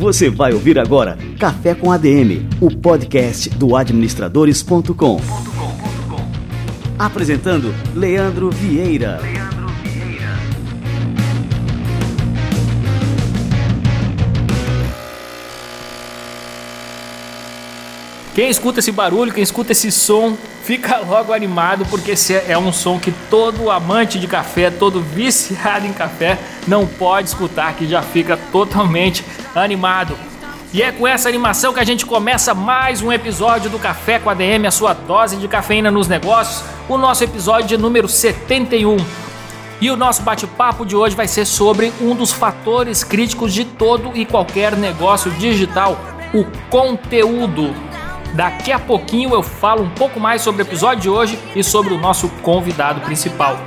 Você vai ouvir agora Café com ADM, o podcast do administradores.com. Apresentando Leandro Vieira. Quem escuta esse barulho, quem escuta esse som, fica logo animado, porque esse é um som que todo amante de café, todo viciado em café, não pode escutar, que já fica totalmente animado. E é com essa animação que a gente começa mais um episódio do Café com a DM, a sua dose de cafeína nos negócios, o nosso episódio número 71. E o nosso bate-papo de hoje vai ser sobre um dos fatores críticos de todo e qualquer negócio digital, o conteúdo. Daqui a pouquinho eu falo um pouco mais sobre o episódio de hoje e sobre o nosso convidado principal.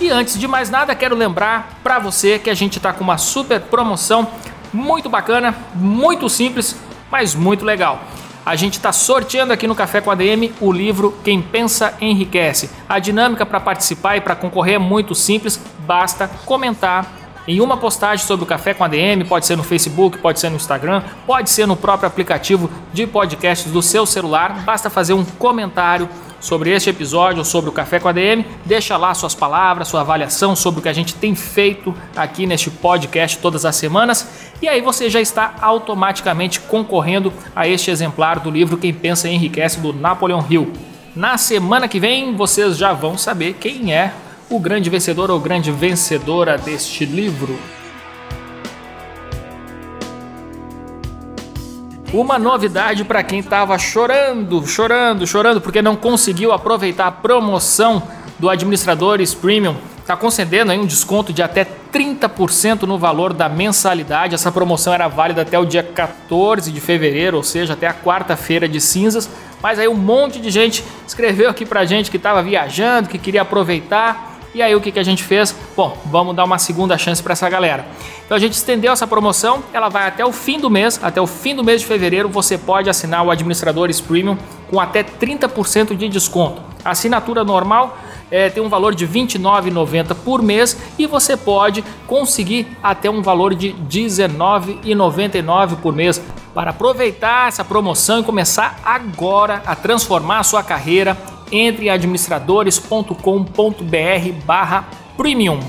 E antes de mais nada, quero lembrar para você que a gente está com uma super promoção muito bacana, muito simples, mas muito legal. A gente está sorteando aqui no Café com a DM o livro Quem Pensa Enriquece. A dinâmica para participar e para concorrer é muito simples, basta comentar em uma postagem sobre o Café com ADM, pode ser no Facebook, pode ser no Instagram, pode ser no próprio aplicativo de podcasts do seu celular. Basta fazer um comentário sobre este episódio ou sobre o Café com ADM, deixa lá suas palavras, sua avaliação sobre o que a gente tem feito aqui neste podcast todas as semanas, e aí você já está automaticamente concorrendo a este exemplar do livro Quem Pensa Enriquece do Napoleon Hill. Na semana que vem vocês já vão saber quem é o grande vencedor ou grande vencedora deste livro. Uma novidade para quem estava chorando, chorando, chorando porque não conseguiu aproveitar a promoção do Administradores Premium. Está concedendo aí um desconto de até 30% no valor da mensalidade. Essa promoção era válida até o dia 14 de fevereiro, ou seja, até a quarta-feira de cinzas. Mas aí um monte de gente escreveu aqui pra gente que estava viajando, que queria aproveitar e aí o que, que a gente fez? Bom, vamos dar uma segunda chance para essa galera. Então a gente estendeu essa promoção, ela vai até o fim do mês, até o fim do mês de fevereiro você pode assinar o Administradores Premium com até 30% de desconto. A assinatura normal é, tem um valor de R$ 29,90 por mês e você pode conseguir até um valor de R$ 19,99 por mês para aproveitar essa promoção e começar agora a transformar a sua carreira entre administradores.com.br barra premium.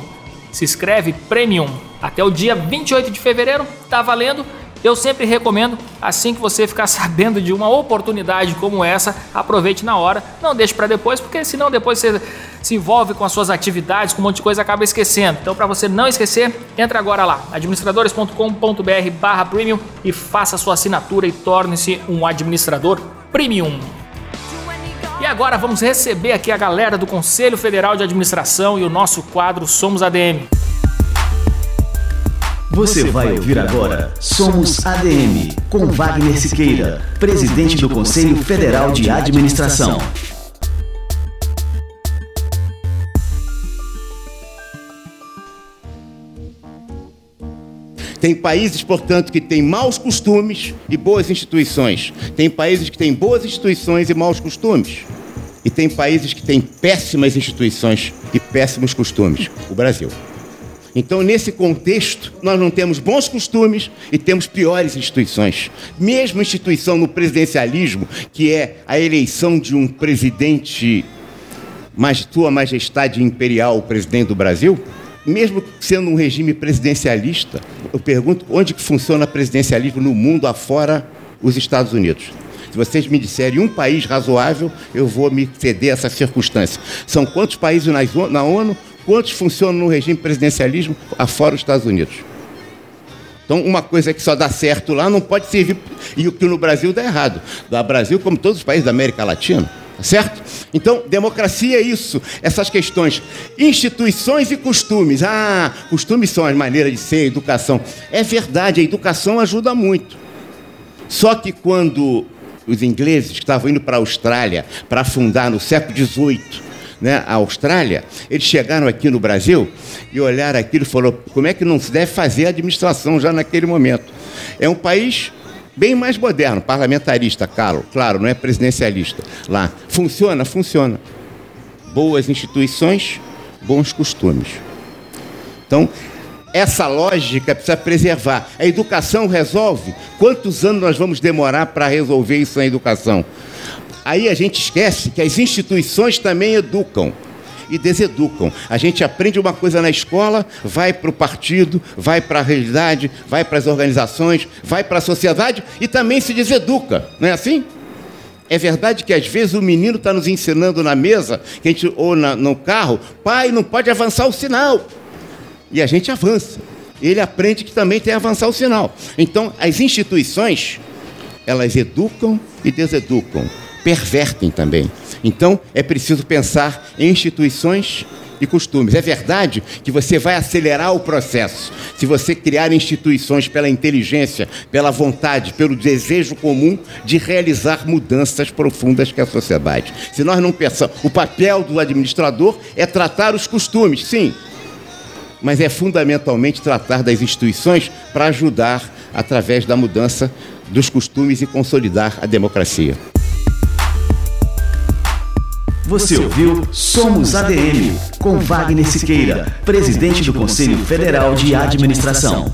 Se escreve premium. Até o dia 28 de fevereiro, tá valendo. Eu sempre recomendo, assim que você ficar sabendo de uma oportunidade como essa, aproveite na hora, não deixe para depois, porque senão depois você se envolve com as suas atividades, com um monte de coisa acaba esquecendo. Então, para você não esquecer, entra agora lá, administradores.com.br/premium e faça sua assinatura e torne-se um administrador premium. E agora vamos receber aqui a galera do Conselho Federal de Administração e o nosso quadro Somos ADM. Você vai ouvir agora Somos ADM, com Wagner Siqueira, presidente do Conselho Federal de Administração. Tem países, portanto, que têm maus costumes e boas instituições. Tem países que têm boas instituições e maus costumes. E tem países que têm péssimas instituições e péssimos costumes. O Brasil. Então, nesse contexto, nós não temos bons costumes e temos piores instituições. Mesmo instituição no presidencialismo, que é a eleição de um presidente, mas tua majestade imperial, o presidente do Brasil, mesmo sendo um regime presidencialista, eu pergunto onde que funciona presidencialismo no mundo afora os Estados Unidos. Se vocês me disserem um país razoável, eu vou me ceder a essa circunstância. São quantos países na ONU? Quantos funcionam no regime presidencialismo afora os Estados Unidos? Então, uma coisa que só dá certo lá não pode servir. E o que no Brasil dá errado. No Brasil, como todos os países da América Latina. Tá certo? Então, democracia é isso, essas questões. Instituições e costumes. Ah, costumes são as maneiras de ser, educação. É verdade, a educação ajuda muito. Só que quando os ingleses que estavam indo para a Austrália para fundar no século XVIII né, a Austrália, eles chegaram aqui no Brasil e olharam aquilo e falaram: como é que não se deve fazer a administração já naquele momento? É um país bem mais moderno, parlamentarista, claro, claro, não é presidencialista. Lá Funciona? Funciona. Boas instituições, bons costumes. Então, essa lógica precisa preservar. A educação resolve? Quantos anos nós vamos demorar para resolver isso na educação? Aí a gente esquece que as instituições também educam e deseducam. A gente aprende uma coisa na escola, vai para o partido, vai para a realidade, vai para as organizações, vai para a sociedade e também se deseduca. Não é assim? É verdade que às vezes o menino está nos ensinando na mesa, que a gente, ou na, no carro, pai, não pode avançar o sinal e a gente avança. Ele aprende que também tem que avançar o sinal. Então, as instituições, elas educam e deseducam, pervertem também. Então, é preciso pensar em instituições e costumes. É verdade que você vai acelerar o processo se você criar instituições pela inteligência, pela vontade, pelo desejo comum de realizar mudanças profundas que a sociedade. Se nós não pensamos, o papel do administrador é tratar os costumes, sim, mas é fundamentalmente tratar das instituições para ajudar através da mudança dos costumes e consolidar a democracia. Você ouviu Somos ADM, com Wagner Siqueira, presidente do Conselho Federal de Administração.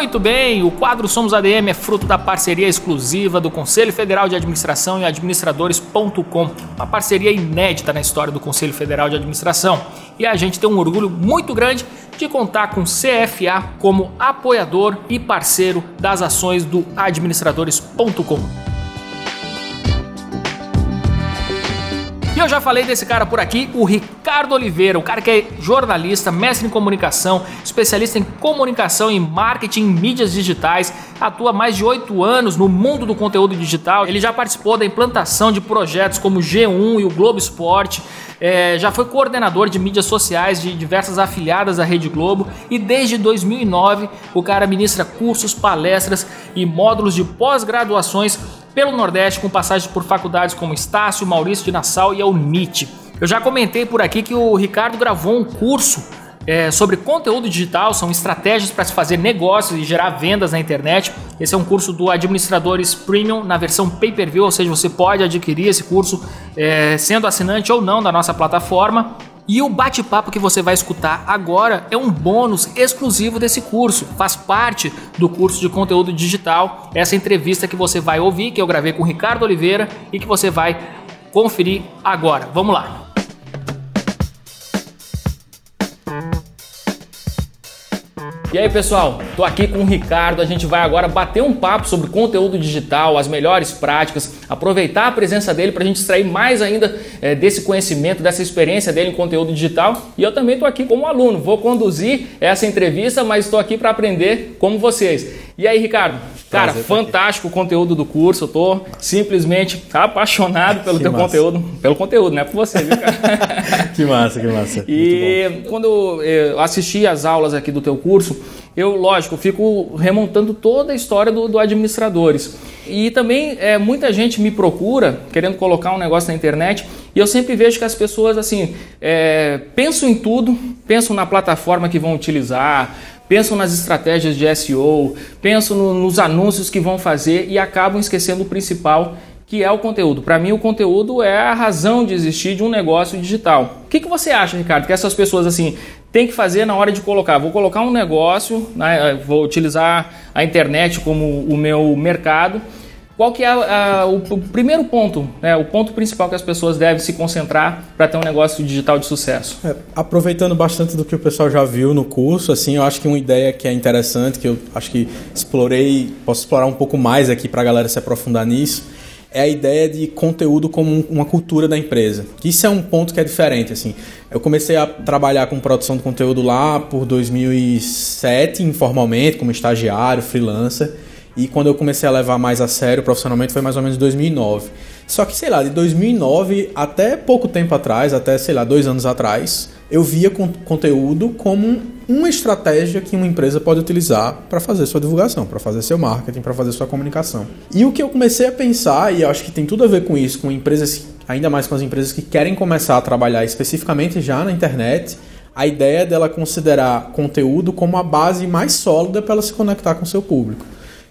Muito bem, o quadro Somos ADM é fruto da parceria exclusiva do Conselho Federal de Administração e Administradores.com, uma parceria inédita na história do Conselho Federal de Administração. E a gente tem um orgulho muito grande de contar com o CFA como apoiador e parceiro das ações do Administradores.com. eu já falei desse cara por aqui, o Ricardo Oliveira, o cara que é jornalista, mestre em comunicação, especialista em comunicação e marketing em mídias digitais, atua mais de oito anos no mundo do conteúdo digital. Ele já participou da implantação de projetos como o G1 e o Globo Esporte. É, já foi coordenador de mídias sociais de diversas afiliadas da Rede Globo e desde 2009 o cara ministra cursos, palestras e módulos de pós-graduações pelo Nordeste, com passagens por faculdades como Estácio, Maurício de Nassau e a UNIT. Eu já comentei por aqui que o Ricardo gravou um curso é, sobre conteúdo digital, são estratégias para se fazer negócios e gerar vendas na internet. Esse é um curso do Administradores Premium na versão pay-per-view, ou seja, você pode adquirir esse curso é, sendo assinante ou não da nossa plataforma. E o bate-papo que você vai escutar agora é um bônus exclusivo desse curso. Faz parte do curso de conteúdo digital. Essa entrevista que você vai ouvir, que eu gravei com o Ricardo Oliveira e que você vai conferir agora. Vamos lá. E aí pessoal, tô aqui com o Ricardo. A gente vai agora bater um papo sobre conteúdo digital, as melhores práticas, aproveitar a presença dele para a gente extrair mais ainda é, desse conhecimento, dessa experiência dele em conteúdo digital. E eu também tô aqui como aluno, vou conduzir essa entrevista, mas estou aqui para aprender como vocês. E aí, Ricardo? Cara, fantástico o conteúdo do curso. Eu tô simplesmente apaixonado pelo que teu massa. conteúdo. Pelo conteúdo, não é por você, viu, cara? que massa, que massa. E quando eu assisti as aulas aqui do teu curso, eu, lógico, fico remontando toda a história do, do administradores. E também é, muita gente me procura querendo colocar um negócio na internet e eu sempre vejo que as pessoas assim é, pensam em tudo, pensam na plataforma que vão utilizar, pensam nas estratégias de SEO, pensam no, nos anúncios que vão fazer e acabam esquecendo o principal, que é o conteúdo. Para mim, o conteúdo é a razão de existir de um negócio digital. O que, que você acha, Ricardo, que essas pessoas assim têm que fazer na hora de colocar? Vou colocar um negócio, né, vou utilizar a internet como o meu mercado qual que é a, a, o, o, primeiro ponto, né, o ponto principal que as pessoas devem se concentrar para ter um negócio digital de sucesso? É, aproveitando bastante do que o pessoal já viu no curso, assim, eu acho que uma ideia que é interessante, que eu acho que explorei, posso explorar um pouco mais aqui para a galera se aprofundar nisso, é a ideia de conteúdo como uma cultura da empresa. Isso é um ponto que é diferente, assim. Eu comecei a trabalhar com produção de conteúdo lá por 2007, informalmente, como estagiário, freelancer. E quando eu comecei a levar mais a sério profissionalmente foi mais ou menos 2009. Só que, sei lá, de 2009 até pouco tempo atrás, até, sei lá, dois anos atrás, eu via con conteúdo como uma estratégia que uma empresa pode utilizar para fazer sua divulgação, para fazer seu marketing, para fazer sua comunicação. E o que eu comecei a pensar, e acho que tem tudo a ver com isso, com empresas ainda mais com as empresas que querem começar a trabalhar especificamente já na internet, a ideia dela considerar conteúdo como a base mais sólida para ela se conectar com seu público.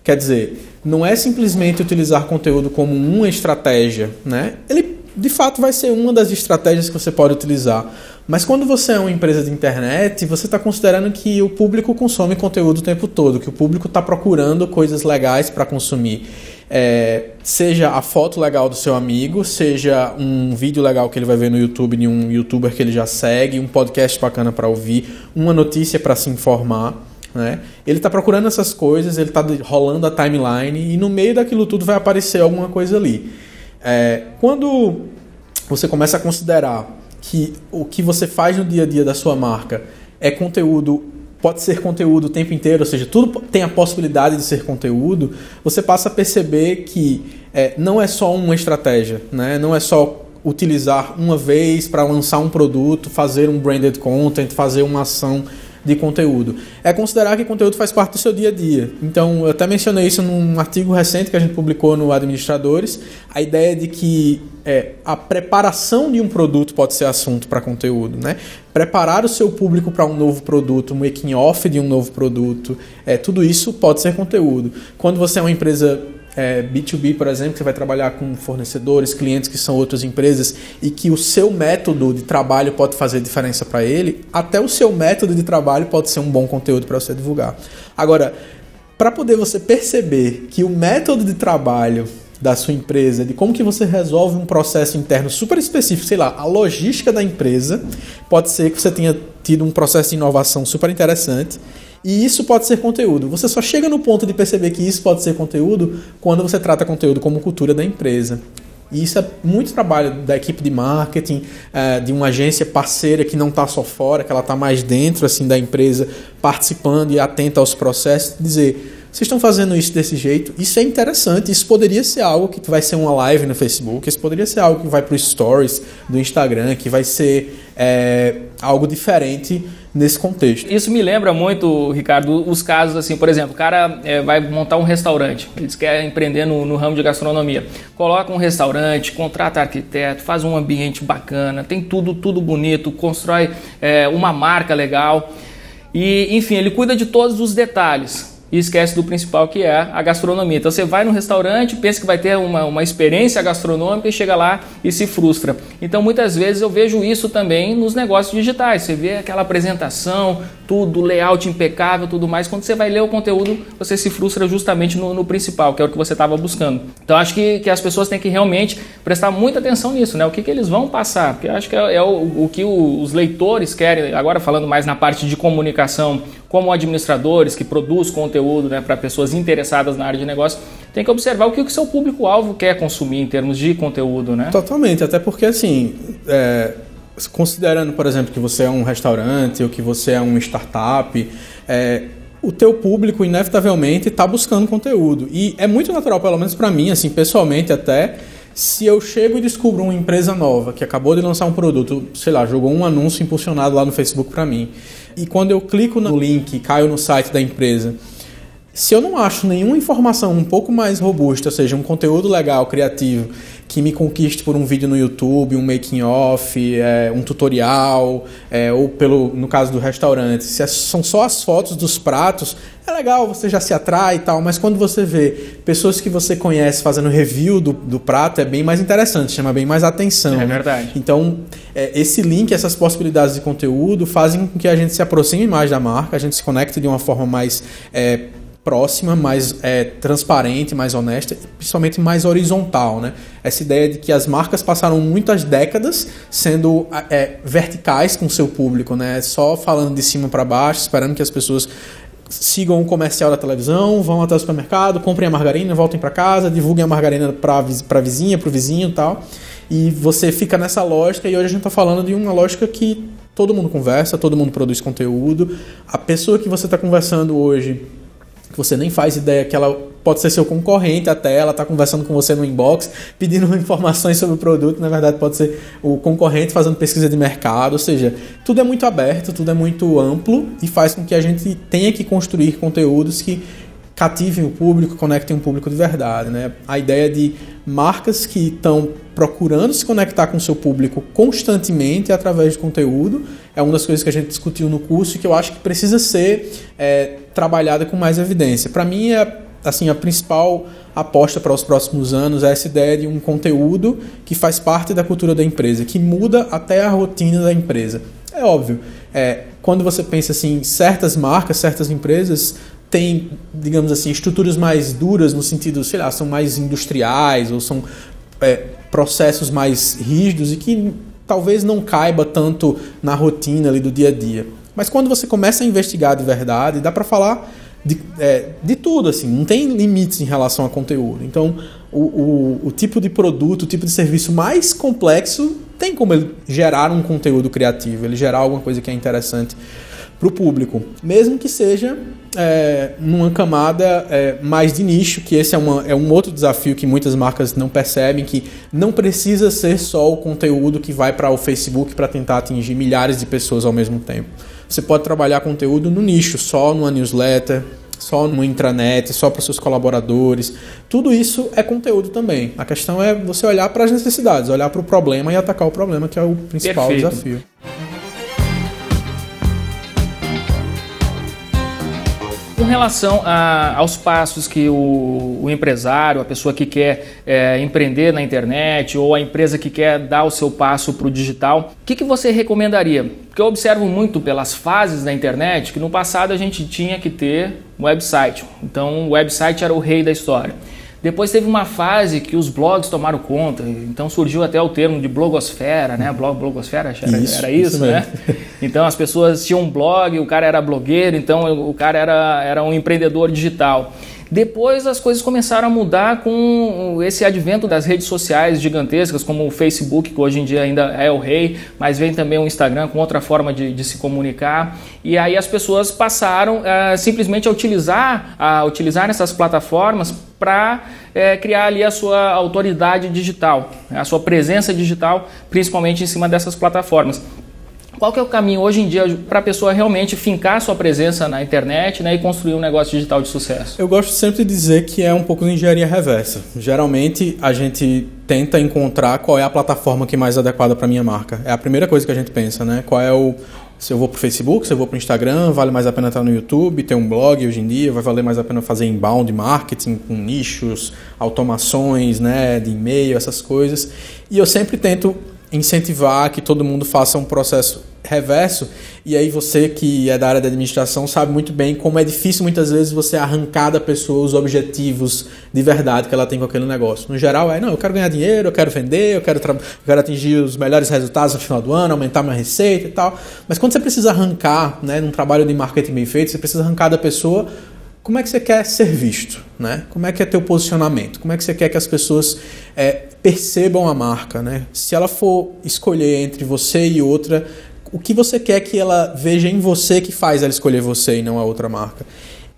Quer dizer, não é simplesmente utilizar conteúdo como uma estratégia, né? Ele de fato vai ser uma das estratégias que você pode utilizar. Mas quando você é uma empresa de internet, você está considerando que o público consome conteúdo o tempo todo, que o público está procurando coisas legais para consumir. É, seja a foto legal do seu amigo, seja um vídeo legal que ele vai ver no YouTube de um youtuber que ele já segue, um podcast bacana para ouvir, uma notícia para se informar. Né? Ele está procurando essas coisas, ele está rolando a timeline e no meio daquilo tudo vai aparecer alguma coisa ali. É, quando você começa a considerar que o que você faz no dia a dia da sua marca é conteúdo pode ser conteúdo o tempo inteiro, ou seja, tudo tem a possibilidade de ser conteúdo, você passa a perceber que é, não é só uma estratégia, né? não é só utilizar uma vez para lançar um produto, fazer um branded content, fazer uma ação de conteúdo. É considerar que conteúdo faz parte do seu dia a dia. Então, eu até mencionei isso num artigo recente que a gente publicou no Administradores, a ideia de que é, a preparação de um produto pode ser assunto para conteúdo, né? Preparar o seu público para um novo produto, um making off de um novo produto, é, tudo isso pode ser conteúdo. Quando você é uma empresa é, B2B, por exemplo, você vai trabalhar com fornecedores, clientes que são outras empresas e que o seu método de trabalho pode fazer diferença para ele, até o seu método de trabalho pode ser um bom conteúdo para você divulgar. Agora, para poder você perceber que o método de trabalho da sua empresa, de como que você resolve um processo interno super específico, sei lá, a logística da empresa, pode ser que você tenha tido um processo de inovação super interessante e isso pode ser conteúdo. Você só chega no ponto de perceber que isso pode ser conteúdo quando você trata conteúdo como cultura da empresa. E isso é muito trabalho da equipe de marketing, é, de uma agência parceira que não está só fora, que ela está mais dentro assim da empresa, participando e atenta aos processos, dizer vocês estão fazendo isso desse jeito, isso é interessante, isso poderia ser algo que vai ser uma live no Facebook, isso poderia ser algo que vai para os stories do Instagram, que vai ser é, algo diferente nesse contexto. Isso me lembra muito, Ricardo, os casos assim, por exemplo, o cara é, vai montar um restaurante, eles querem empreender no, no, ramo de gastronomia, coloca um restaurante, contrata arquiteto, faz um ambiente bacana, tem tudo, tudo bonito, constrói é, uma marca legal. E, enfim, ele cuida de todos os detalhes e esquece do principal que é a gastronomia. Então você vai no restaurante, pensa que vai ter uma, uma experiência gastronômica e chega lá e se frustra. Então muitas vezes eu vejo isso também nos negócios digitais. Você vê aquela apresentação, tudo, layout impecável, tudo mais. Quando você vai ler o conteúdo, você se frustra justamente no, no principal, que é o que você estava buscando. Então acho que, que as pessoas têm que realmente prestar muita atenção nisso, né? O que, que eles vão passar, porque acho que é, é o, o que o, os leitores querem, agora falando mais na parte de comunicação, como administradores que produzem conteúdo né, para pessoas interessadas na área de negócio, tem que observar o que o seu público-alvo quer consumir em termos de conteúdo, né? Totalmente, até porque assim, é, considerando, por exemplo, que você é um restaurante ou que você é uma startup, é, o teu público inevitavelmente está buscando conteúdo. E é muito natural, pelo menos para mim, assim, pessoalmente até se eu chego e descubro uma empresa nova que acabou de lançar um produto, sei lá, jogou um anúncio impulsionado lá no Facebook para mim, e quando eu clico no link, caio no site da empresa, se eu não acho nenhuma informação um pouco mais robusta, ou seja, um conteúdo legal, criativo, que me conquiste por um vídeo no YouTube, um making off, é, um tutorial, é, ou pelo no caso do restaurante, se é, são só as fotos dos pratos, é legal, você já se atrai e tal, mas quando você vê pessoas que você conhece fazendo review do, do prato, é bem mais interessante, chama bem mais atenção. É verdade. Então, é, esse link, essas possibilidades de conteúdo fazem com que a gente se aproxime mais da marca, a gente se conecte de uma forma mais é, próxima, mais é, transparente, mais honesta principalmente mais horizontal. Né? Essa ideia de que as marcas passaram muitas décadas sendo é, verticais com seu público, né? só falando de cima para baixo, esperando que as pessoas sigam o comercial da televisão, vão até o supermercado, comprem a margarina, voltem para casa, divulguem a margarina para a vizinha, para o vizinho e tal. E você fica nessa lógica, e hoje a gente está falando de uma lógica que todo mundo conversa, todo mundo produz conteúdo. A pessoa que você está conversando hoje que você nem faz ideia que ela pode ser seu concorrente até, ela está conversando com você no inbox, pedindo informações sobre o produto, na verdade pode ser o concorrente fazendo pesquisa de mercado, ou seja, tudo é muito aberto, tudo é muito amplo e faz com que a gente tenha que construir conteúdos que cativem o público, conectem um público de verdade. Né? A ideia de marcas que estão procurando se conectar com o seu público constantemente através de conteúdo é uma das coisas que a gente discutiu no curso e que eu acho que precisa ser é, trabalhada com mais evidência. Para mim, é, assim, a principal aposta para os próximos anos é essa ideia de um conteúdo que faz parte da cultura da empresa, que muda até a rotina da empresa. É óbvio, é, quando você pensa assim, certas marcas, certas empresas têm, digamos assim, estruturas mais duras no sentido, sei lá, são mais industriais ou são é, processos mais rígidos e que talvez não caiba tanto na rotina ali do dia a dia. Mas quando você começa a investigar de verdade, dá para falar de, é, de tudo, assim, não tem limites em relação a conteúdo. Então, o, o, o, tipo de produto, o tipo de serviço mais complexo tem como ele gerar um conteúdo criativo, ele gerar alguma coisa que é interessante para o público, mesmo que seja é, numa camada é, mais de nicho, que esse é, uma, é um outro desafio que muitas marcas não percebem, que não precisa ser só o conteúdo que vai para o Facebook para tentar atingir milhares de pessoas ao mesmo tempo. Você pode trabalhar conteúdo no nicho, só numa newsletter, só no intranet, só para os seus colaboradores. Tudo isso é conteúdo também. A questão é você olhar para as necessidades, olhar para o problema e atacar o problema, que é o principal Perfeito. desafio. Com relação a, aos passos que o, o, empresário, a pessoa que quer é, empreender na internet ou a empresa que quer dar o seu passo para o digital, o que, que você recomendaria? Porque eu observo muito pelas fases da internet que no passado a gente tinha que ter um website. Então o website era o rei da história. Depois teve uma fase que os blogs tomaram conta, então surgiu até o termo de blogosfera, né? Blog, blogosfera, era isso, era isso, isso né? Então as pessoas tinham um blog, o cara era blogueiro, então o cara era, era um empreendedor digital. Depois as coisas começaram a mudar com esse advento das redes sociais gigantescas, como o Facebook, que hoje em dia ainda é o rei, mas vem também o Instagram com outra forma de, de se comunicar. E aí as pessoas passaram é, simplesmente a utilizar, a utilizar essas plataformas para é, criar ali a sua autoridade digital, a sua presença digital, principalmente em cima dessas plataformas. Qual que é o caminho hoje em dia para a pessoa realmente fincar sua presença na internet né, e construir um negócio digital de sucesso? Eu gosto sempre de dizer que é um pouco de engenharia reversa. Geralmente a gente tenta encontrar qual é a plataforma que é mais adequada para minha marca. É a primeira coisa que a gente pensa, né? Qual é o se eu vou para o Facebook, se eu vou para o Instagram, vale mais a pena estar no YouTube, ter um blog hoje em dia, vai valer mais a pena fazer inbound marketing com nichos, automações, né, de e-mail, essas coisas. E eu sempre tento incentivar que todo mundo faça um processo reverso. E aí você que é da área da administração sabe muito bem como é difícil muitas vezes você arrancar da pessoa os objetivos de verdade que ela tem com aquele negócio. No geral é, não, eu quero ganhar dinheiro, eu quero vender, eu quero, eu quero atingir os melhores resultados no final do ano, aumentar minha receita e tal. Mas quando você precisa arrancar, né, num trabalho de marketing bem feito, você precisa arrancar da pessoa como é que você quer ser visto, né? Como é que é teu posicionamento? Como é que você quer que as pessoas é, percebam a marca, né? Se ela for escolher entre você e outra, o que você quer que ela veja em você que faz ela escolher você e não a outra marca?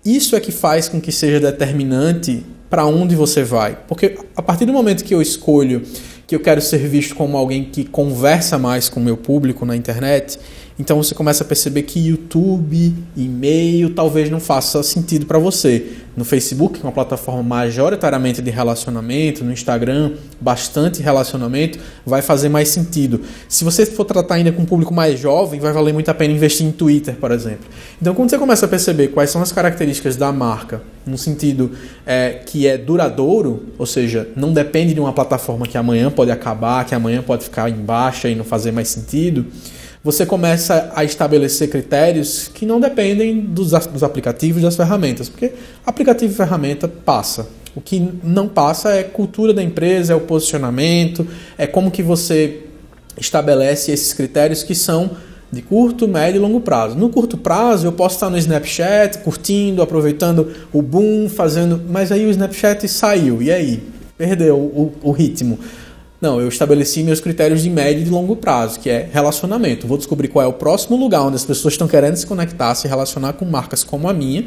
Isso é que faz com que seja determinante para onde você vai. Porque a partir do momento que eu escolho que eu quero ser visto como alguém que conversa mais com o meu público na internet, então você começa a perceber que YouTube, e-mail, talvez não faça sentido para você. No Facebook, que é uma plataforma majoritariamente de relacionamento, no Instagram, bastante relacionamento, vai fazer mais sentido. Se você for tratar ainda com um público mais jovem, vai valer muito a pena investir em Twitter, por exemplo. Então, quando você começa a perceber quais são as características da marca, no sentido é, que é duradouro, ou seja, não depende de uma plataforma que amanhã pode acabar, que amanhã pode ficar em baixa e não fazer mais sentido você começa a estabelecer critérios que não dependem dos, dos aplicativos e das ferramentas, porque aplicativo e ferramenta passa. O que não passa é cultura da empresa, é o posicionamento, é como que você estabelece esses critérios que são de curto, médio e longo prazo. No curto prazo, eu posso estar no Snapchat, curtindo, aproveitando o boom, fazendo. Mas aí o Snapchat saiu, e aí? Perdeu o, o ritmo. Não, eu estabeleci meus critérios de médio e de longo prazo, que é relacionamento. Vou descobrir qual é o próximo lugar onde as pessoas estão querendo se conectar, se relacionar com marcas como a minha,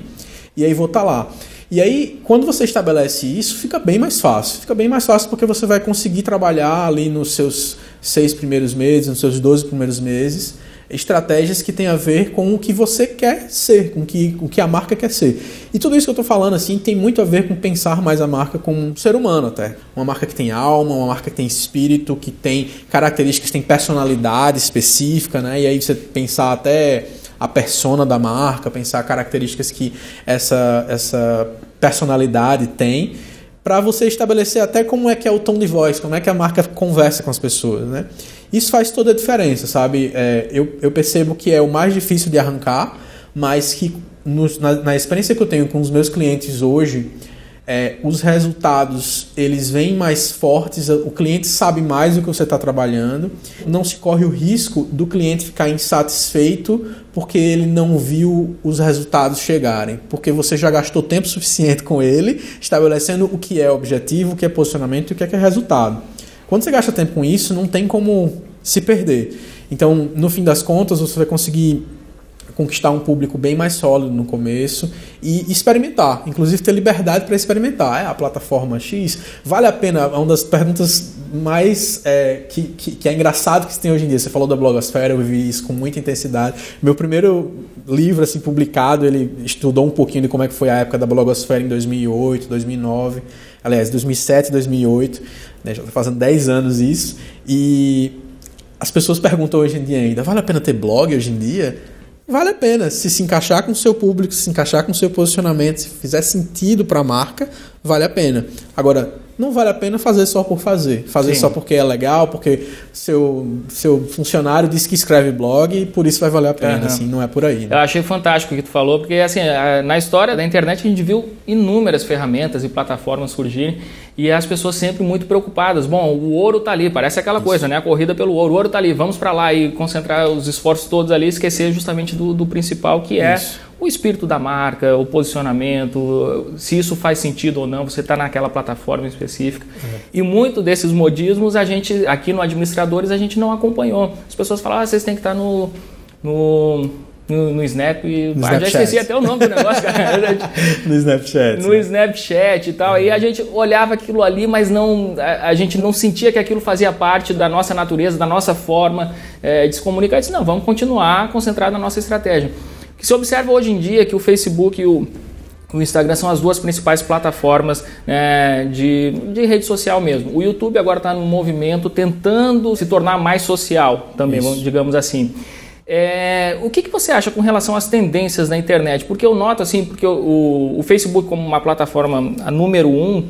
e aí vou estar tá lá. E aí, quando você estabelece isso, fica bem mais fácil. Fica bem mais fácil porque você vai conseguir trabalhar ali nos seus seis primeiros meses, nos seus 12 primeiros meses, estratégias que têm a ver com o que você quer ser, com o que, o que a marca quer ser. E tudo isso que eu estou falando assim tem muito a ver com pensar mais a marca como um ser humano até. Uma marca que tem alma, uma marca que tem espírito, que tem características, tem personalidade específica, né? E aí você pensar até a persona da marca, pensar características que essa, essa personalidade tem para você estabelecer até como é que é o tom de voz, como é que a marca conversa com as pessoas, né? Isso faz toda a diferença, sabe? É, eu, eu percebo que é o mais difícil de arrancar, mas que na, na experiência que eu tenho com os meus clientes hoje, é, os resultados eles vêm mais fortes, o cliente sabe mais do que você está trabalhando, não se corre o risco do cliente ficar insatisfeito porque ele não viu os resultados chegarem, porque você já gastou tempo suficiente com ele, estabelecendo o que é objetivo, o que é posicionamento e o que é, que é resultado. Quando você gasta tempo com isso, não tem como se perder. Então, no fim das contas, você vai conseguir conquistar um público bem mais sólido no começo e experimentar, inclusive ter liberdade para experimentar. É a plataforma X vale a pena? É uma das perguntas mais é, que, que, que, é engraçado que se tem hoje em dia. Você falou da blogosfera, eu vi isso com muita intensidade. Meu primeiro livro assim publicado, ele estudou um pouquinho de como é que foi a época da blogosfera em 2008, 2009, aliás, 2007, 2008, né, já está fazendo 10 anos isso. E as pessoas perguntam hoje em dia ainda, vale a pena ter blog hoje em dia? vale a pena. Se se encaixar com o seu público, se encaixar com o seu posicionamento, se fizer sentido para a marca, vale a pena. Agora, não vale a pena fazer só por fazer. Fazer Sim. só porque é legal, porque seu, seu funcionário disse que escreve blog e por isso vai valer a pena. Uhum. Assim, não é por aí. Né? Eu achei fantástico o que tu falou, porque assim, na história da internet a gente viu inúmeras ferramentas e plataformas surgirem e as pessoas sempre muito preocupadas. Bom, o ouro está ali, parece aquela isso. coisa, né? A corrida pelo ouro. O ouro está ali, vamos para lá e concentrar os esforços todos ali, esquecer justamente do, do principal que é isso o espírito da marca, o posicionamento, se isso faz sentido ou não, você está naquela plataforma específica. Uhum. E muito desses modismos a gente, aqui no Administradores, a gente não acompanhou. As pessoas falam, ah, vocês têm que estar no, no, no, no Snap. E, no já esqueci até o nome do negócio, cara. no Snapchat. No né? Snapchat e tal. Uhum. E a gente olhava aquilo ali, mas não, a, a, gente não sentia que aquilo fazia parte da nossa natureza, da nossa forma é, de se comunicar. Eu disse, não, vamos continuar concentrado na nossa estratégia. Que se observa hoje em dia que o Facebook e o, o Instagram são as duas principais plataformas né, de, de rede social mesmo. O YouTube agora está num movimento tentando se tornar mais social também, vamos, digamos assim. É, o que, que, você acha com relação às tendências na internet? Porque eu noto assim, porque o, o Facebook como uma plataforma a número um,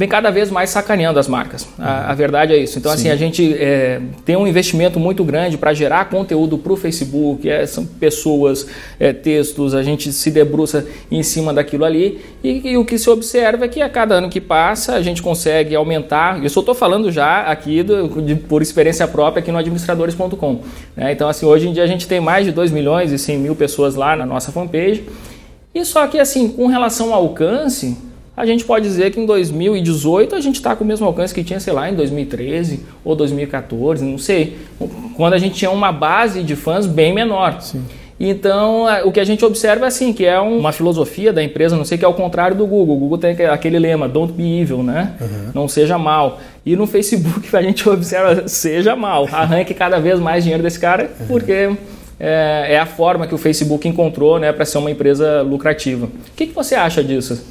vem cada vez mais sacaneando as marcas. A, a verdade é isso. Então, assim, Sim. assim, a gente é, tem um investimento muito grande para gerar conteúdo para o Facebook, é, são pessoas, é, textos, a gente se debruça em cima daquilo ali. E, e, o que se observa é que a cada ano que passa a gente consegue aumentar. Eu só estou falando já aqui do, de, por experiência própria aqui no administradores.com. Né? Então, assim, hoje em dia a gente tem mais de 2 milhões e 100 mil pessoas lá na nossa fanpage. E só que, assim, com relação ao alcance, a gente pode dizer que em 2018 a gente está com o mesmo alcance que tinha, sei lá, em 2013 ou 2014, não sei, quando a gente tinha uma base de fãs bem menor. Sim. Então, é, o que a gente observa é assim, que é uma filosofia da empresa, não sei, que é ao contrário do Google. O Google tem aquele lema, don't be evil, né? Uhum. Não seja mal. E no Facebook a gente observa, seja mal. Arranque cada vez mais dinheiro desse cara, uhum. É, é, a forma que o Facebook encontrou né, para ser uma empresa lucrativa. O que, que você acha disso?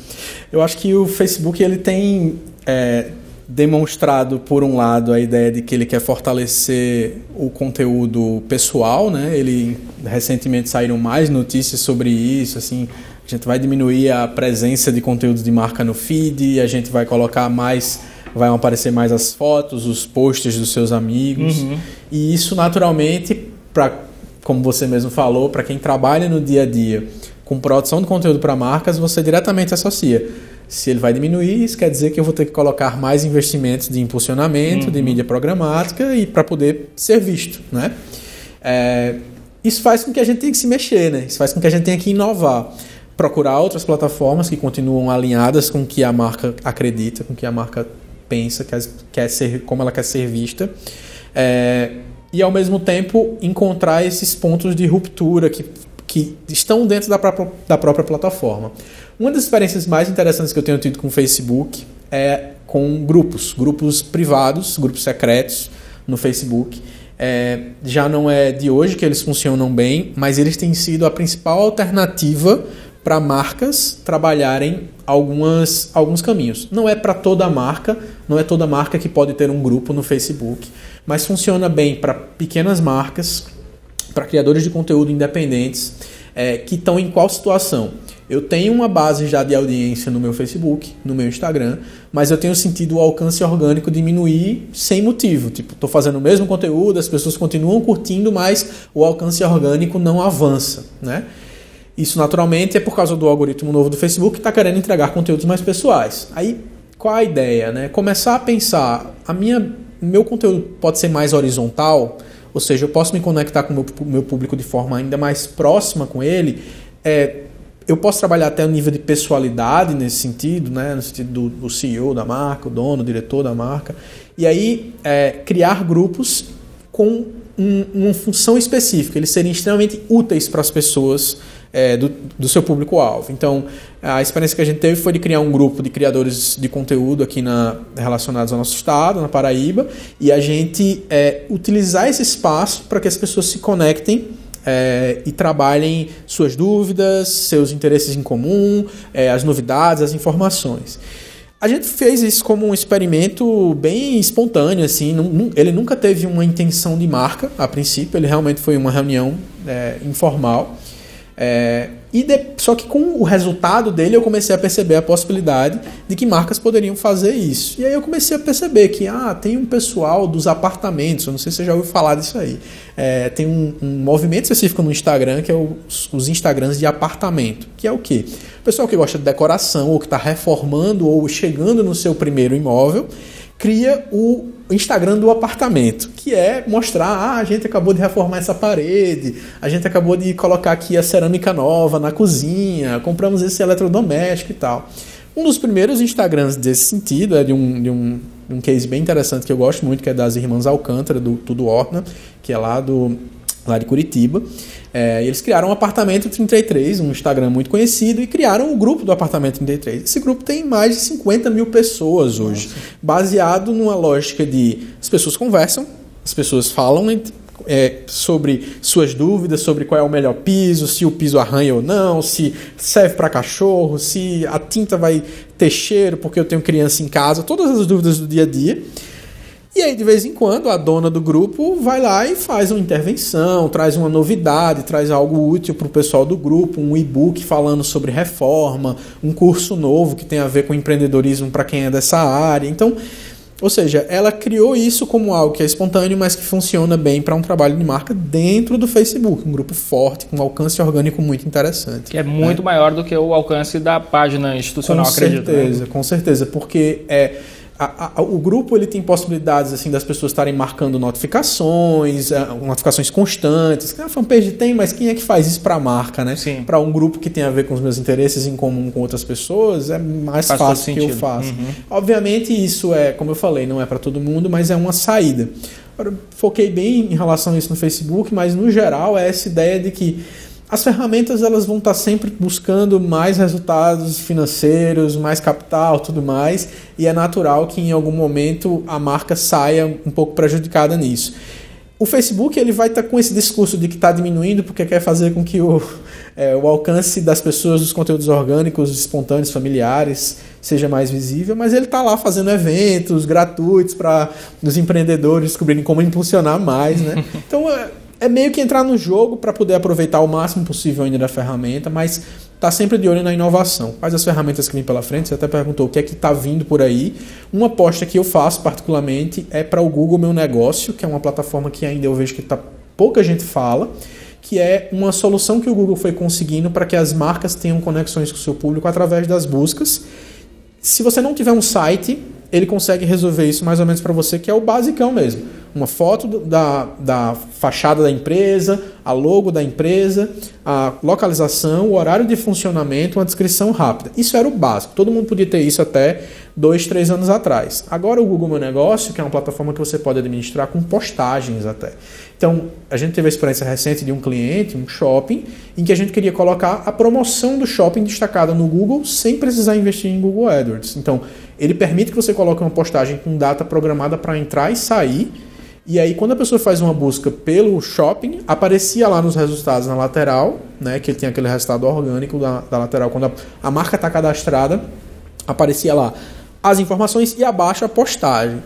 Eu acho que o Facebook ele tem é, demonstrado, por um lado, a ideia de que ele quer fortalecer o conteúdo pessoal, né? Ele recentemente saíram mais notícias sobre isso, assim, a gente vai diminuir a presença de conteúdos de marca no feed, a gente vai colocar mais, vai aparecer mais as fotos, os posts dos seus amigos. Uhum. E isso naturalmente para como você mesmo falou, para quem trabalha no dia a dia com produção de conteúdo para marcas, você diretamente associa. Se ele vai diminuir, isso quer dizer que eu vou ter que colocar mais investimentos de impulsionamento, uhum. de mídia programática e para poder ser visto, né? É, isso faz com que a gente tenha que se mexer, né? Isso faz com que a gente tenha que inovar, procurar outras plataformas que continuam alinhadas com o que a marca acredita, com o que a marca pensa, quer, quer ser, como ela quer ser vista. É, e ao mesmo tempo encontrar esses pontos de ruptura que que estão dentro da própria, da própria plataforma. Uma das experiências mais interessantes que eu tenho tido com o Facebook é com grupos, grupos privados, grupos secretos no Facebook, É, já não é de hoje que eles funcionam bem, mas eles têm sido a principal alternativa para marcas trabalharem algumas, alguns caminhos. Não é para toda marca, não é toda marca que pode ter um grupo no Facebook, mas funciona bem para pequenas marcas, para criadores de conteúdo independentes é, que estão em qual situação? Eu tenho uma base já de audiência no meu Facebook, no meu Instagram, mas eu tenho sentido o alcance orgânico diminuir sem motivo. Tipo, estou fazendo o mesmo conteúdo, as pessoas continuam curtindo, mas o alcance orgânico não avança, né? Isso naturalmente é por causa do algoritmo novo do Facebook que está querendo entregar conteúdos mais pessoais. Aí, qual a ideia? Né? Começar a pensar, a minha, meu conteúdo pode ser mais horizontal, ou seja, eu posso me conectar com o meu, meu público de forma ainda mais próxima com ele. É, eu posso trabalhar até o nível de pessoalidade nesse sentido, né? no sentido do, do CEO da marca, o dono, o diretor da marca. E aí, é, criar grupos com um, uma função específica, eles serem extremamente úteis para as pessoas é, do, do, seu público-alvo. Então, a experiência que a gente teve foi de criar um grupo de criadores de conteúdo aqui na, relacionados ao nosso estado, na Paraíba, e a gente é, utilizar esse espaço para que as pessoas se conectem é, e trabalhem suas dúvidas, seus interesses em comum, é, as novidades, as informações. A gente fez isso como um experimento bem espontâneo, assim. ele nunca teve uma intenção de marca a princípio, ele realmente foi uma reunião é, informal. É, e de, só que com o resultado dele eu comecei a perceber a possibilidade de que marcas poderiam fazer isso. E aí eu comecei a perceber que ah, tem um pessoal dos apartamentos, eu não sei se você já ouviu falar disso aí. É, tem um, um, movimento específico no Instagram que é os, os Instagrams de apartamento, que é o quê? O pessoal que gosta de decoração ou que está reformando ou chegando no seu primeiro imóvel cria o Instagram do apartamento, que é mostrar, ah, a gente acabou de reformar essa parede, a gente acabou de colocar aqui a cerâmica nova na cozinha, compramos esse eletrodoméstico e tal. Um dos primeiros Instagrams desse sentido é de um, de um, um case bem interessante que eu gosto muito, que é das irmãs Alcântara, do Tudo Orna, que é lá do lá de Curitiba. É, eles criaram o um Apartamento 33, um Instagram muito conhecido, e criaram o grupo do Apartamento 33. Esse grupo tem mais de 50 mil pessoas hoje, Nossa. baseado numa lógica de as pessoas conversam, as pessoas falam é, sobre suas dúvidas sobre qual é o melhor piso, se o piso arranha ou não, se serve para cachorro, se a tinta vai ter cheiro porque eu tenho criança em casa, todas as dúvidas do dia a dia. E aí, de vez em quando, a dona do grupo vai lá e faz uma intervenção, traz uma novidade, traz algo útil para o pessoal do grupo, um e-book falando sobre reforma, um curso novo que tem a ver com empreendedorismo para quem é dessa área. Então, ou seja, ela criou isso como algo que é espontâneo, mas que funciona bem para um trabalho de marca dentro do Facebook, um grupo forte, com um alcance orgânico muito interessante. Que é muito né? maior do que o alcance da página institucional, com acredito. Com né? certeza, né? com certeza, porque é a, a, o grupo ele tem possibilidades assim das pessoas estarem marcando notificações, é, notificações constantes. A fanpage tem, mas quem é que faz isso para a marca, né? Para um grupo que tem a ver com os meus interesses em comum com outras pessoas, é mais faz fácil que eu faço. Uhum. Obviamente isso é, como eu falei, não é para todo mundo, mas é uma saída. Agora, foquei bem em relação a isso no Facebook, mas no geral é essa ideia de que as ferramentas elas vão estar sempre buscando mais resultados financeiros, mais capital, tudo mais, e é natural que em algum momento a marca saia um pouco prejudicada nisso. O Facebook ele vai estar com esse discurso de que está diminuindo porque quer fazer com que o, é, o alcance das pessoas dos conteúdos orgânicos, espontâneos, familiares seja mais visível, mas ele está lá fazendo eventos gratuitos para os empreendedores descobrirem como impulsionar mais, né? Então é, é meio que entrar no jogo para poder aproveitar o máximo possível ainda da ferramenta, mas tá sempre de olho na inovação. Quais as ferramentas que vêm pela frente? Você até perguntou o que é que está vindo por aí. Uma aposta que eu faço particularmente é para o Google Meu Negócio, que é uma plataforma que ainda eu vejo que tá, pouca gente fala, que é uma solução que o Google foi conseguindo para que as marcas tenham conexões com o seu público através das buscas. Se você não tiver um site, ele consegue resolver isso mais ou menos para você, que é o basicão mesmo. Uma foto da, da fachada da empresa, a logo da empresa, a localização, o horário de funcionamento, uma descrição rápida. Isso era o básico. Todo mundo podia ter isso até dois, três anos atrás. Agora o Google Meu Negócio, que é uma plataforma que você pode administrar com postagens até. Então, a gente teve a experiência recente de um cliente, um shopping, em que a gente queria colocar a promoção do shopping destacada no Google sem precisar investir em Google AdWords. Então, ele permite que você coloque uma postagem com data programada para entrar e sair E aí, quando a pessoa faz uma busca pelo shopping, aparecia lá nos resultados na lateral, né? Que ele tem aquele resultado orgânico da, da lateral. Quando a, a marca está cadastrada, aparecia lá as informações e abaixo a postagem.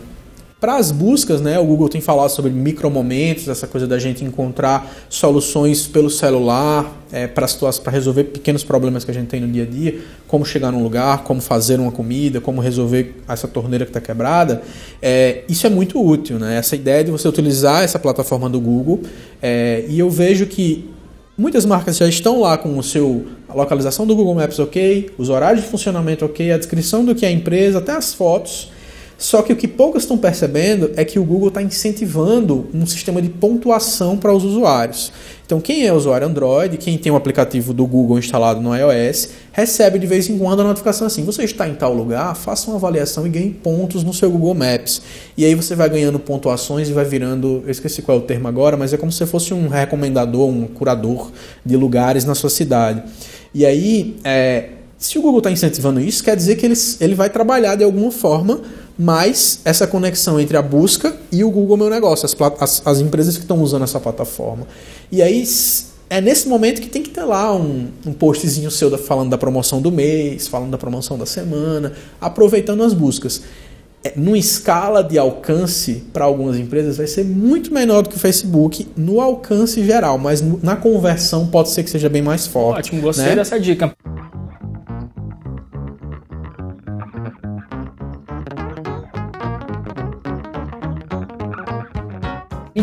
Para as buscas, né, o Google tem falado sobre micromomentos, essa coisa da gente encontrar soluções pelo celular é, para resolver pequenos problemas que a gente tem no dia a dia, como chegar num lugar, como fazer uma comida, como resolver essa torneira que está quebrada. É, isso é muito útil, né? essa ideia de você utilizar essa plataforma do Google. É, e eu vejo que Muitas marcas já estão lá com o seu a localização do Google Maps ok, os horários de funcionamento ok, a descrição do que é a empresa, até as fotos. Só que o que poucas estão percebendo é que o Google está incentivando um sistema de pontuação para os usuários. Então, quem é usuário Android, quem tem o um aplicativo do Google instalado no iOS, recebe de vez em quando a notificação assim: você está em tal lugar, faça uma avaliação e ganhe pontos no seu Google Maps. E aí você vai ganhando pontuações e vai virando, eu esqueci qual é o termo agora, mas é como se fosse um recomendador, um curador de lugares na sua cidade. E aí, é, se o Google está incentivando isso, quer dizer que ele, ele vai trabalhar de alguma forma mais essa conexão entre a busca e o Google Meu Negócio, as, as, as empresas que estão usando essa plataforma. E aí é nesse momento que tem que ter lá um, um postzinho seu falando da promoção do mês, falando da promoção da semana, aproveitando as buscas. É, numa escala de alcance para algumas empresas vai ser muito menor do que o Facebook no alcance geral, mas na conversão pode ser que seja bem mais forte. Ótimo, gostei né? dessa dica.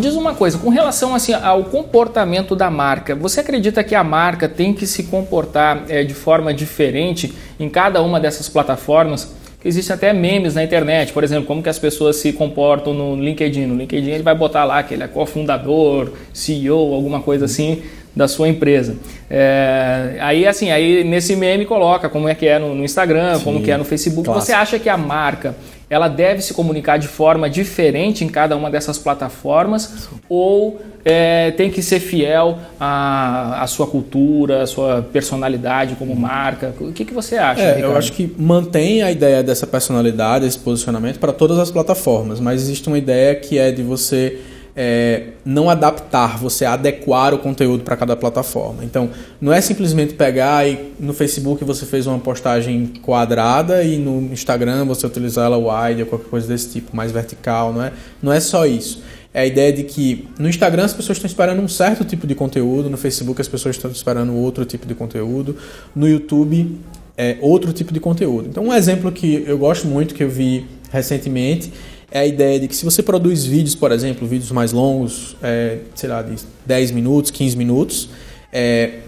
Diz uma coisa, com relação assim, ao comportamento da marca, você acredita que a marca tem que se comportar é, de forma diferente em cada uma dessas plataformas? Existem até memes na internet, por exemplo, como que as pessoas se comportam no LinkedIn. No LinkedIn ele vai botar lá que ele é cofundador, CEO, alguma coisa assim da sua empresa. É, aí assim, aí nesse meme coloca como é que é no, no Instagram, Sim, como que é no Facebook. Clássico. Você acha que a marca ela deve se comunicar de forma diferente em cada uma dessas plataformas ou é, tem que ser fiel à, à, sua cultura, à sua personalidade como marca? O que, que você acha? É, eu acho que mantém a ideia dessa personalidade, esse posicionamento para todas as plataformas, mas existe uma ideia que é de você é, não adaptar, você adequar o conteúdo para cada plataforma. Então, não é simplesmente pegar e no Facebook você fez uma postagem quadrada e no Instagram você utilizar ela wide ou qualquer coisa desse tipo, mais vertical, não é? Não é só isso. É a ideia de que no Instagram as pessoas estão esperando um certo tipo de conteúdo, no Facebook as pessoas estão esperando outro tipo de conteúdo, no YouTube é outro tipo de conteúdo. Então, um exemplo que eu gosto muito, que eu vi recentemente, é a ideia de que se você produz vídeos, por exemplo, vídeos mais longos, é, sei lá, de 10 minutos, 15 minutos, é,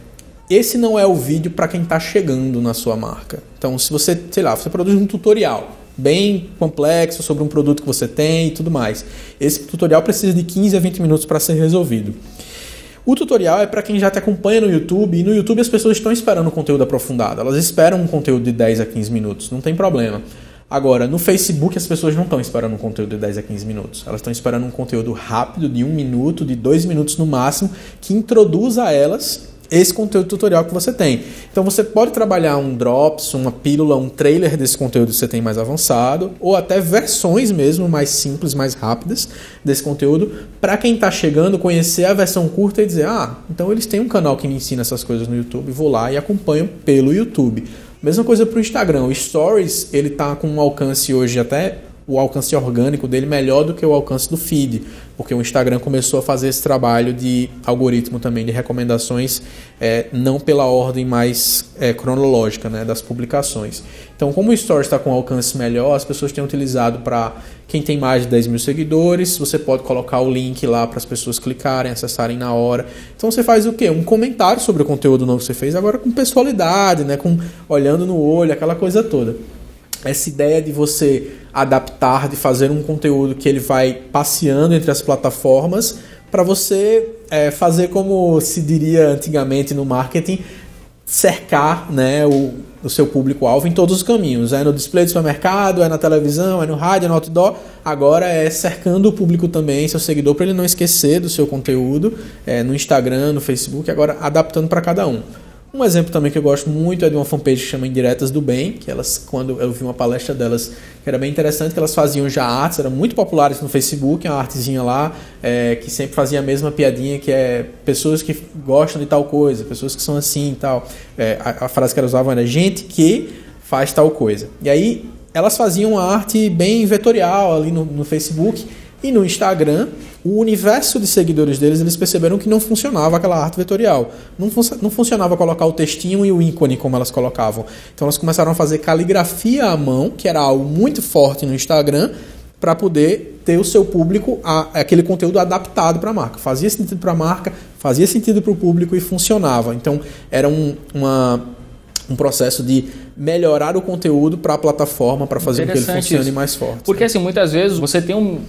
esse não é o vídeo para quem está chegando na sua marca. Então, se você, sei lá, você produz um tutorial bem complexo sobre um produto que você tem e tudo mais, esse tutorial precisa de 15 a 20 minutos para ser resolvido. O tutorial é para quem já te acompanha no YouTube, e no YouTube as pessoas estão esperando conteúdo aprofundado. Elas esperam um conteúdo de 10 a 15 minutos, não tem problema. Agora, no Facebook as pessoas não estão esperando um conteúdo de 10 a 15 minutos. Elas estão esperando um conteúdo rápido, de um minuto, de dois minutos no máximo, que introduza a elas esse conteúdo tutorial que você tem. Então você pode trabalhar um drops, uma pílula, um trailer desse conteúdo que você tem mais avançado, ou até versões mesmo mais simples, mais rápidas desse conteúdo, para quem está chegando conhecer a versão curta e dizer: "Ah, então eles têm um canal que me ensina essas coisas no YouTube, vou lá e acompanho pelo YouTube". Mesma coisa para o Instagram. O Stories ele tá com um alcance hoje até o alcance orgânico dele melhor do que o alcance do feed, porque o Instagram começou a fazer esse trabalho de algoritmo também de recomendações, é, não pela ordem mais é, cronológica né, das publicações. Então, como o Stories está com alcance melhor, as pessoas têm utilizado para quem tem mais de 10 mil seguidores, você pode colocar o link lá para as pessoas clicarem, acessarem na hora. Então você faz o quê? Um comentário sobre o conteúdo novo que você fez, agora com pessoalidade, né, com olhando no olho, aquela coisa toda essa ideia de você adaptar, de fazer um conteúdo que ele vai passeando entre as plataformas para você é, fazer como se diria antigamente no marketing, cercar né, o, o seu público-alvo em todos os caminhos. É no display do supermercado, é na televisão, é no rádio, é no outdoor. Agora é cercando o público também, seu seguidor, para ele não esquecer do seu conteúdo, é, no Instagram, no Facebook, agora adaptando para cada um. Um exemplo também que eu gosto muito é de uma fanpage que chama Indiretas do Bem, que elas, quando eu vi uma palestra delas, que era bem interessante, que elas faziam já artes, eram muito populares no Facebook, uma artezinha lá, é, que sempre fazia a mesma piadinha, que é pessoas que gostam de tal coisa, pessoas que são assim e tal. É, a, a, frase que elas usavam era gente que faz tal coisa. E aí elas faziam uma arte bem vetorial ali no, no Facebook, e no Instagram, o universo de seguidores deles, eles perceberam que não funcionava aquela arte vetorial. Não, fun não funcionava colocar o textinho e o ícone como elas colocavam. Então elas começaram a fazer caligrafia à mão, que era algo muito forte no Instagram, para poder ter o seu público, a, aquele conteúdo adaptado para a marca. Fazia sentido para a marca, fazia sentido para o público e funcionava. Então era um, uma, um processo de melhorar o conteúdo para a plataforma para fazer com que ele funcione isso. mais forte. Porque assim, muitas vezes você tem um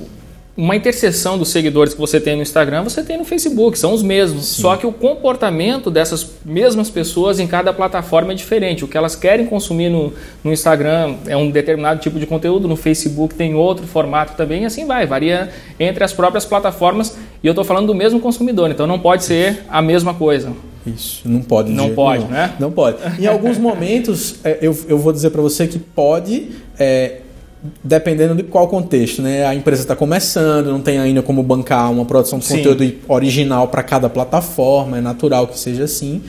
uma interseção dos seguidores que você tem no Instagram, você tem no Facebook, são os mesmos. Sim. Só que o comportamento dessas mesmas pessoas em cada plataforma é diferente. O que elas querem consumir no, no Instagram é um determinado tipo de conteúdo, no Facebook tem outro formato também, e assim vai, varia entre as próprias plataformas. E eu estou falando do mesmo consumidor, então não pode ser a mesma coisa. Isso, não pode. Não pode, né? Não pode. Em alguns momentos, é, eu, eu vou dizer para você que pode. É, dependendo de qual contexto, né? A empresa está começando, não tem ainda como bancar uma produção de Sim. conteúdo original para cada plataforma, é natural que seja assim.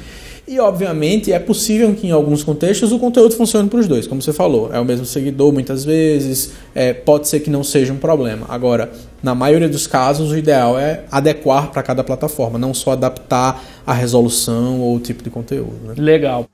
E, obviamente, é possível que em alguns contextos o conteúdo funcione para os dois, como você falou. É o mesmo seguidor muitas vezes, é, pode ser que não seja um problema. Agora, na maioria dos casos, o ideal é adequar para cada plataforma, não só adaptar a resolução ou o tipo de conteúdo. Né? Legal.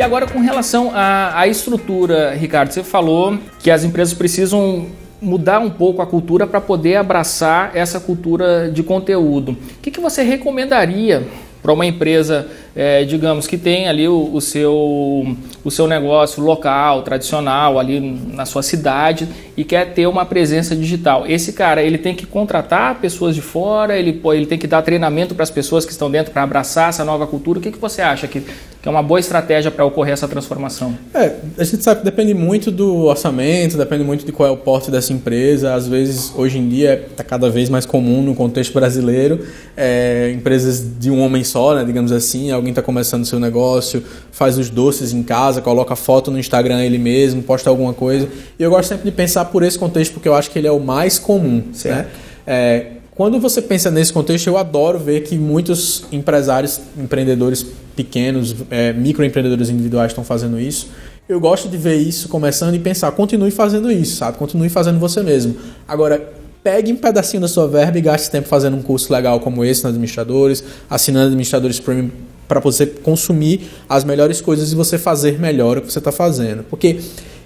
E agora com relação à, à estrutura, Ricardo, você falou que as empresas precisam mudar um pouco a cultura para poder abraçar essa cultura de conteúdo. O que, que você recomendaria para uma empresa, é, digamos, que tem ali o, o, seu, o seu negócio local, tradicional, ali na sua cidade e quer ter uma presença digital. Esse cara, ele tem que contratar pessoas de fora, ele, ele tem que dar treinamento para as pessoas que estão dentro para abraçar essa nova cultura. O que, que você acha que, que é uma boa estratégia para ocorrer essa transformação? É, a gente sabe que depende muito do orçamento, depende muito de qual é o porte dessa empresa. Às vezes, hoje em dia, está cada vez mais comum no contexto brasileiro, é, empresas de um homem só, né, digamos assim, alguém está começando seu negócio, faz os doces em casa, coloca foto no Instagram ele mesmo, posta alguma coisa. E eu gosto sempre de pensar por esse contexto porque eu acho que ele é o mais comum. Né? É, quando você pensa nesse contexto, eu adoro ver que muitos empresários, empreendedores pequenos, é, microempreendedores individuais estão fazendo isso. Eu gosto de ver isso começando e pensar, continue fazendo isso, sabe? Continue fazendo você mesmo. Agora, pegue um pedacinho da sua verba e gaste tempo fazendo um curso legal como esse na Administradores, assinando Administradores Premium para você consumir as melhores coisas e você fazer melhor o que você está fazendo. Porque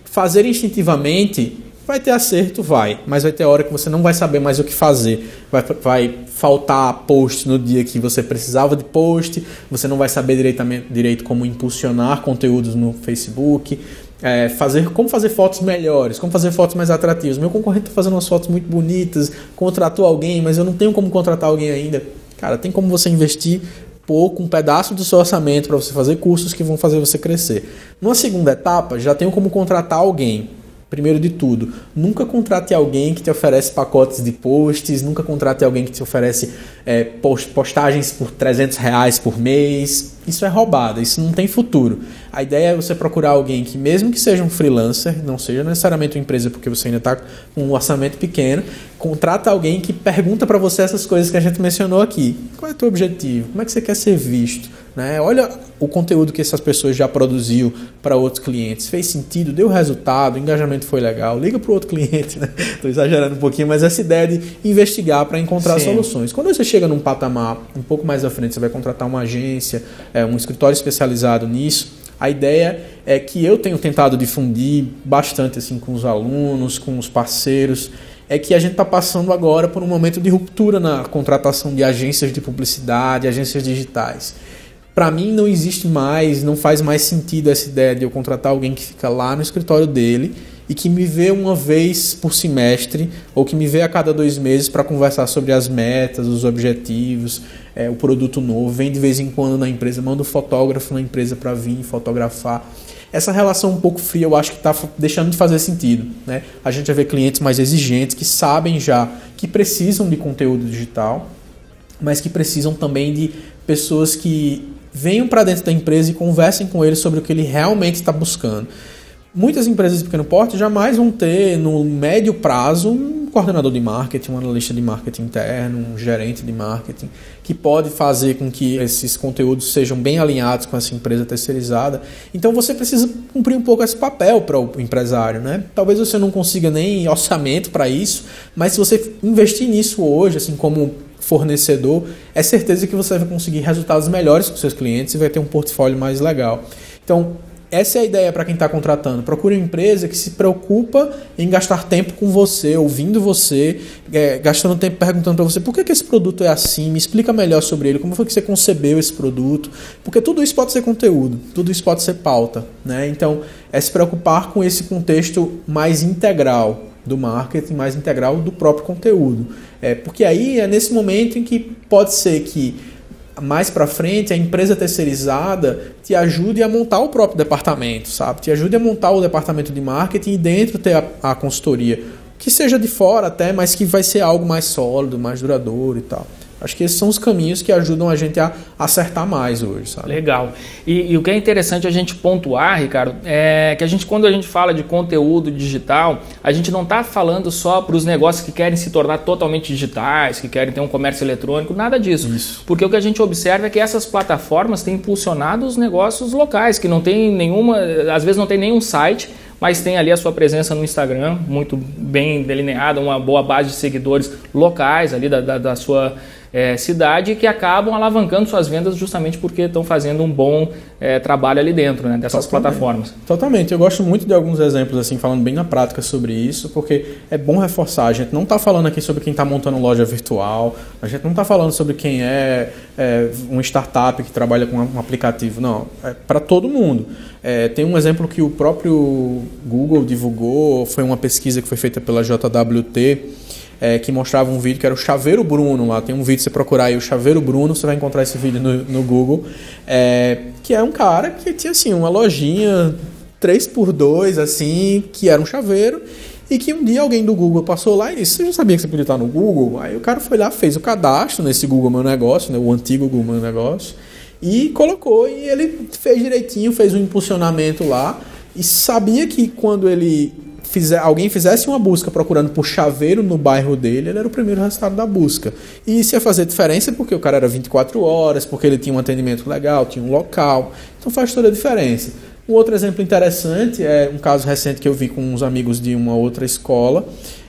fazer instintivamente Vai ter acerto? Vai. Mas vai ter hora que você não vai saber mais o que fazer. Vai, vai faltar post no dia que você precisava de post. Você não vai saber direitamente, direito como impulsionar conteúdos no Facebook. É, fazer como fazer fotos melhores, como fazer fotos mais atrativas. Meu concorrente está fazendo umas fotos muito bonitas, contratou alguém, mas eu não tenho como contratar alguém ainda. Cara, tem como você investir pouco, um pedaço do seu orçamento para você fazer cursos que vão fazer você crescer. Numa segunda etapa, já tenho como contratar alguém Primeiro de tudo, nunca contrate alguém que te oferece pacotes de posts, nunca contrate alguém que te oferece é, postagens por 300 reais por mês. Isso é roubada, isso não tem futuro. A ideia é você procurar alguém que, mesmo que seja um freelancer, não seja necessariamente uma empresa porque você ainda está com um orçamento pequeno, contrata alguém que pergunta para você essas coisas que a gente mencionou aqui. Qual é o teu objetivo? Como é que você quer ser visto? Né? Olha o conteúdo que essas pessoas já produziu para outros clientes. Fez sentido? Deu resultado? O engajamento foi legal? Liga para o outro cliente. Estou né? exagerando um pouquinho, mas essa ideia de investigar para encontrar Sim. soluções. Quando você chega num patamar um pouco mais à frente, você vai contratar uma agência, é, um escritório especializado nisso a ideia é que eu tenho tentado difundir bastante assim com os alunos, com os parceiros, é que a gente está passando agora por um momento de ruptura na contratação de agências de publicidade, agências digitais. Para mim não existe mais, não faz mais sentido essa ideia de eu contratar alguém que fica lá no escritório dele e que me vê uma vez por semestre ou que me vê a cada dois meses para conversar sobre as metas, os objetivos, é, o produto novo, vem de vez em quando na empresa, manda um fotógrafo na empresa para vir fotografar. Essa relação um pouco fria eu acho que está deixando de fazer sentido. Né? A gente vai ver clientes mais exigentes que sabem já que precisam de conteúdo digital, mas que precisam também de pessoas que venham para dentro da empresa e conversem com ele sobre o que ele realmente está buscando. Muitas empresas de pequeno porte jamais vão ter no médio prazo um coordenador de marketing, um analista de marketing interno, um gerente de marketing, que pode fazer com que esses conteúdos sejam bem alinhados com essa empresa terceirizada. Então você precisa cumprir um pouco esse papel para o empresário, né? Talvez você não consiga nem orçamento para isso, mas se você investir nisso hoje, assim como fornecedor, é certeza que você vai conseguir resultados melhores com seus clientes e vai ter um portfólio mais legal. Então, essa é a ideia para quem está contratando. Procure uma empresa que se preocupa em gastar tempo com você, ouvindo você, é, gastando tempo perguntando para você por que, que esse produto é assim, me explica melhor sobre ele, como foi que você concebeu esse produto. Porque tudo isso pode ser conteúdo, tudo isso pode ser pauta. Né? Então, é se preocupar com esse contexto mais integral do marketing, mais integral do próprio conteúdo. É, porque aí é nesse momento em que pode ser que mais para frente a empresa terceirizada te ajude a montar o próprio departamento, sabe? Te ajude a montar o departamento de marketing e dentro ter a, a consultoria. Que seja de fora até, mas que vai ser algo mais sólido, mais duradouro e tal. Acho que esses são os caminhos que ajudam a gente a acertar mais hoje, sabe? Legal. E, e, o que é interessante a gente pontuar, Ricardo, é que a gente, quando a gente fala de conteúdo digital, a gente não está falando só para os negócios que querem se tornar totalmente digitais, que querem ter um comércio eletrônico, nada disso. Isso. Porque o que a gente observa é que essas plataformas têm impulsionado os negócios locais, que não tem nenhuma, às vezes não tem nenhum site, mas tem ali a sua presença no Instagram, muito bem delineada, uma boa base de seguidores locais ali da, da, da sua é, cidade que acabam alavancando suas vendas justamente porque estão fazendo um bom é, trabalho ali dentro né, dessas Totalmente. plataformas. Totalmente. Eu gosto muito de alguns exemplos, assim, falando bem na prática sobre isso, porque é bom reforçar. A gente não está falando aqui sobre quem está montando loja virtual, a gente não está falando sobre quem é, é uma startup que trabalha com um aplicativo. Não, é para todo mundo. É, tem um exemplo que o próprio Google divulgou, foi uma pesquisa que foi feita pela JWT é, que mostrava um vídeo que era o Chaveiro Bruno lá. Tem um vídeo, você procurar aí o Chaveiro Bruno, você vai encontrar esse vídeo no, no Google. É, que é um cara que tinha assim, uma lojinha 3x2, assim, que era um chaveiro. E que um dia alguém do Google passou lá e disse: Você já sabia que você podia estar no Google? Aí o cara foi lá, fez o cadastro nesse Google Meu Negócio, né, o antigo Google Meu Negócio, e colocou. E ele fez direitinho, fez um impulsionamento lá. E sabia que quando ele fizer, alguém fizesse uma busca procurando por chaveiro no bairro dele, ele era o primeiro resultado da busca. E isso ia fazer diferença porque o cara era 24 horas, porque ele tinha um atendimento legal, tinha um local. Então faz toda a diferença. Um outro exemplo interessante é um caso recente que eu vi com uns amigos de uma outra escola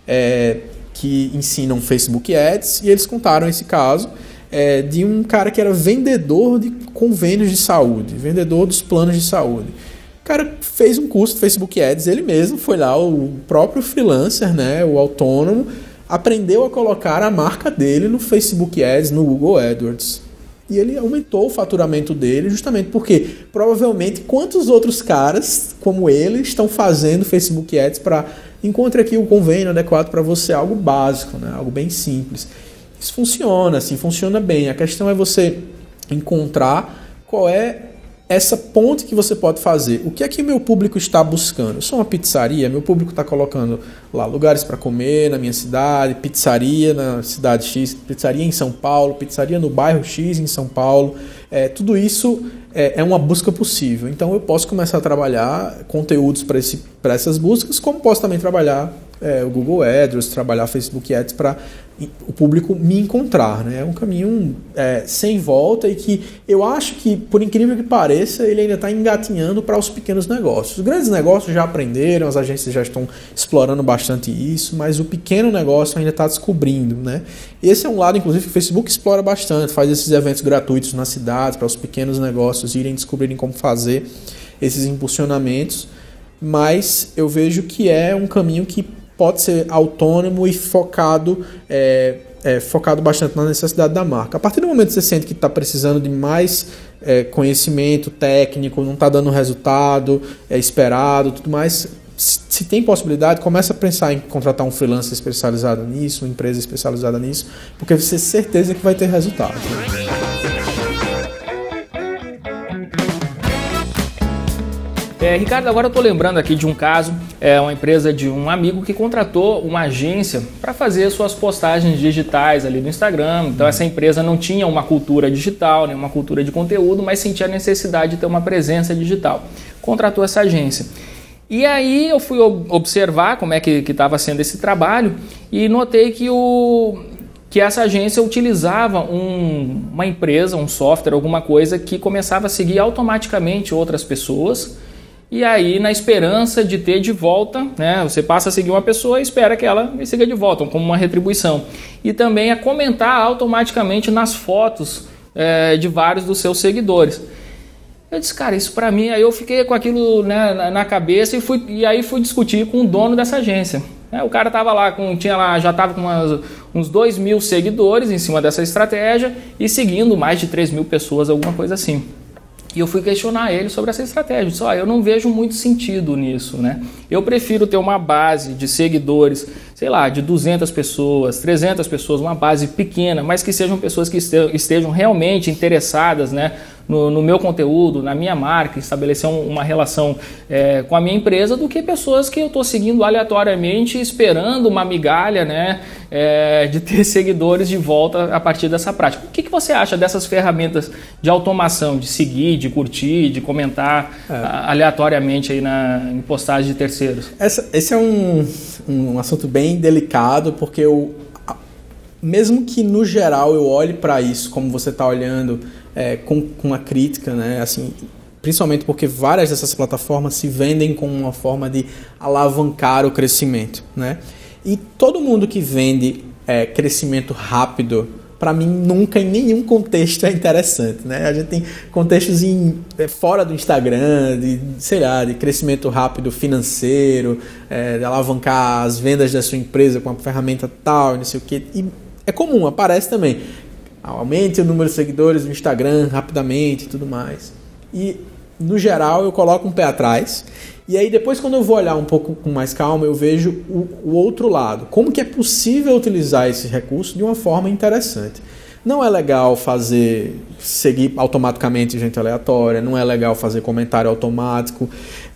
é, que ensinam Facebook Ads e eles contaram esse caso é, de um cara que era vendedor de convênios de saúde, vendedor dos planos de saúde cara fez um curso de Facebook Ads, ele mesmo foi lá, o próprio freelancer, né, o autônomo, aprendeu a colocar a marca dele no Facebook Ads, no Google AdWords. E ele aumentou o faturamento dele justamente porque provavelmente quantos outros caras como ele estão fazendo Facebook Ads para encontre aqui o convênio adequado para você, algo básico, né? algo bem simples. Isso funciona, assim, funciona bem. A questão é você encontrar qual é essa ponte que você pode fazer. O que é que meu público está buscando? Eu sou uma pizzaria, meu público está colocando lá lugares para comer na minha cidade, pizzaria na cidade X, pizzaria em São Paulo, pizzaria no bairro X em São Paulo. É, tudo isso é, é uma busca possível. Então eu posso começar a trabalhar conteúdos para essas buscas, como posso também trabalhar é, o Google AdWords, trabalhar Facebook Ads para o público me encontrar. Né? É um caminho é, sem volta e que eu acho que, por incrível que pareça, ele ainda está engatinhando para os pequenos negócios. Os grandes negócios já aprenderam, as agências já estão explorando bastante isso, mas o pequeno negócio ainda está descobrindo. Né? Esse é um lado, inclusive, que o Facebook explora bastante, faz esses eventos gratuitos nas cidades para os pequenos negócios irem descobrirem como fazer esses impulsionamentos. Mas eu vejo que é um caminho que pode ser autônomo e focado, é, é, focado bastante na necessidade da marca. A partir do momento que você sente que está precisando de mais é, conhecimento técnico, não está dando resultado é esperado, tudo mais, se tem possibilidade, começa a pensar em contratar um freelancer especializado nisso, uma empresa especializada nisso, porque você tem certeza que vai ter resultado. É, Ricardo, agora eu estou lembrando aqui de um caso, é uma empresa de um amigo que contratou uma agência para fazer suas postagens digitais ali no Instagram. Então essa empresa não tinha uma cultura digital, nem uma cultura de conteúdo, mas sentia a necessidade de ter uma presença digital. Contratou essa agência. E aí eu fui observar como é que estava sendo esse trabalho e notei que, o, que essa agência utilizava um, uma empresa, um software, alguma coisa que começava a seguir automaticamente outras pessoas e aí, na esperança de ter de volta, né, você passa a seguir uma pessoa e espera que ela me siga de volta, como uma retribuição. E também a comentar automaticamente nas fotos é, de vários dos seus seguidores. Eu disse, cara, isso para mim, aí eu fiquei com aquilo né, na, na, cabeça e, fui, e aí fui discutir com o dono dessa agência. É, o cara tava lá, com, tinha lá, já estava com umas, uns 2 mil seguidores em cima dessa estratégia e seguindo mais de 3 mil pessoas, alguma coisa assim. E eu fui questionar ele sobre essa estratégia. Eu disse, eu não vejo muito sentido nisso, né? Eu prefiro ter uma base de seguidores, sei lá, de 200 pessoas, 300 pessoas, uma base pequena, mas que sejam pessoas que estejam realmente interessadas, né? No, no, meu conteúdo, na minha marca, estabelecer um, uma relação é, com a minha empresa, do que pessoas que eu estou seguindo aleatoriamente, esperando uma migalha né, é, de ter seguidores de volta a partir dessa prática. O que, que você acha dessas ferramentas de automação, de seguir, de curtir, de comentar é. aleatoriamente aí na, em postagens de terceiros? Essa, esse é um, um assunto bem delicado, porque eu, mesmo que no geral eu olhe para isso como você está olhando é, com, com uma crítica, né? Assim, principalmente porque várias dessas plataformas se vendem como uma forma de alavancar o crescimento, né? E todo mundo que vende é, crescimento rápido, para mim nunca em nenhum contexto é interessante, né? A gente tem contextos em, é, fora do Instagram, de sei lá, de crescimento rápido financeiro, é, de alavancar as vendas da sua empresa com uma ferramenta tal, não sei o que. E é comum, aparece também aumente o número de seguidores no Instagram rapidamente e tudo mais. E no geral eu coloco um pé atrás. E aí depois quando eu vou olhar um pouco com mais calma, eu vejo o, o outro lado. Como que é possível utilizar esse recurso de uma forma interessante. Não é legal fazer seguir automaticamente gente aleatória, não é legal fazer comentário automático.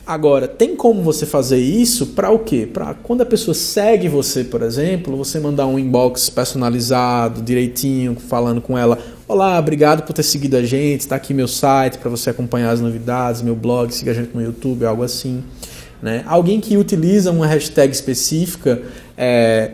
Agora, tem como você fazer isso para o quê? Para quando a pessoa segue você, por exemplo, você mandar um inbox personalizado, direitinho, falando com ela: Olá, obrigado por ter seguido a gente, está aqui meu site para você acompanhar as novidades, meu blog, siga a gente no YouTube, algo assim. Né? Alguém que utiliza uma hashtag específica, é,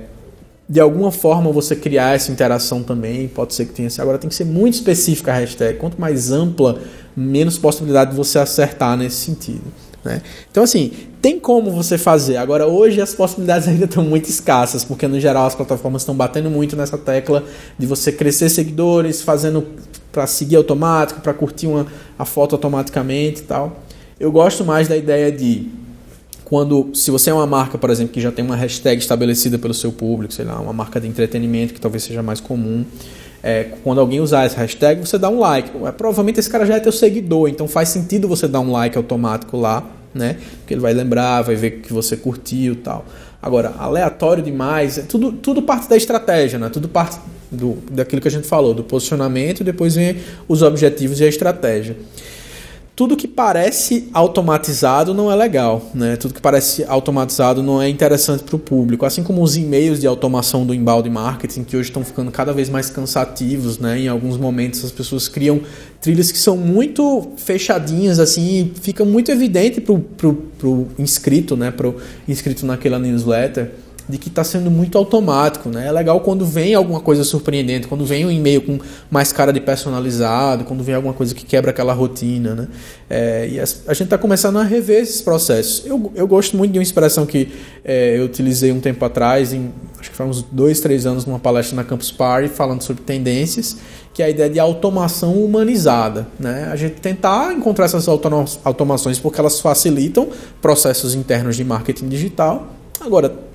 de alguma forma você criar essa interação também, pode ser que tenha. Agora tem que ser muito específica a hashtag. Quanto mais ampla, menos possibilidade de você acertar nesse sentido. Né? Então, assim, tem como você fazer. Agora, hoje as possibilidades ainda estão muito escassas, porque no geral as plataformas estão batendo muito nessa tecla de você crescer seguidores, fazendo para seguir automático, para curtir uma, a foto automaticamente e tal. Eu gosto mais da ideia de quando, se você é uma marca, por exemplo, que já tem uma hashtag estabelecida pelo seu público, sei lá, uma marca de entretenimento que talvez seja mais comum, é, quando alguém usar essa hashtag, você dá um like. É, provavelmente esse cara já é teu seguidor, então faz sentido você dar um like automático lá, né? Porque ele vai lembrar, vai ver que você curtiu tal. Agora, aleatório demais, é tudo, tudo parte da estratégia, né? Tudo parte do, daquilo que a gente falou, do posicionamento, depois vem os objetivos e a estratégia tudo que parece automatizado não é legal, né? Tudo que parece automatizado não é interessante para o público. Assim como os e-mails de automação do inbound marketing, que hoje estão ficando cada vez mais cansativos, né? Em alguns momentos as pessoas criam trilhas que são muito fechadinhas, assim, e fica muito evidente para o inscrito, né? Para o inscrito naquela newsletter de que está sendo muito automático, né? É legal quando vem alguma coisa surpreendente, quando vem um e-mail com mais cara de personalizado, quando vem alguma coisa que quebra aquela rotina, né? É, e a, a gente está começando a rever esses processos. Eu, eu gosto muito de uma expressão que é, eu utilizei um tempo atrás, em, acho que faz uns dois, três anos, numa palestra na Campus Party, falando sobre tendências, que é a ideia de automação humanizada, né? A gente tentar encontrar essas automações porque elas facilitam processos internos de marketing digital. Agora,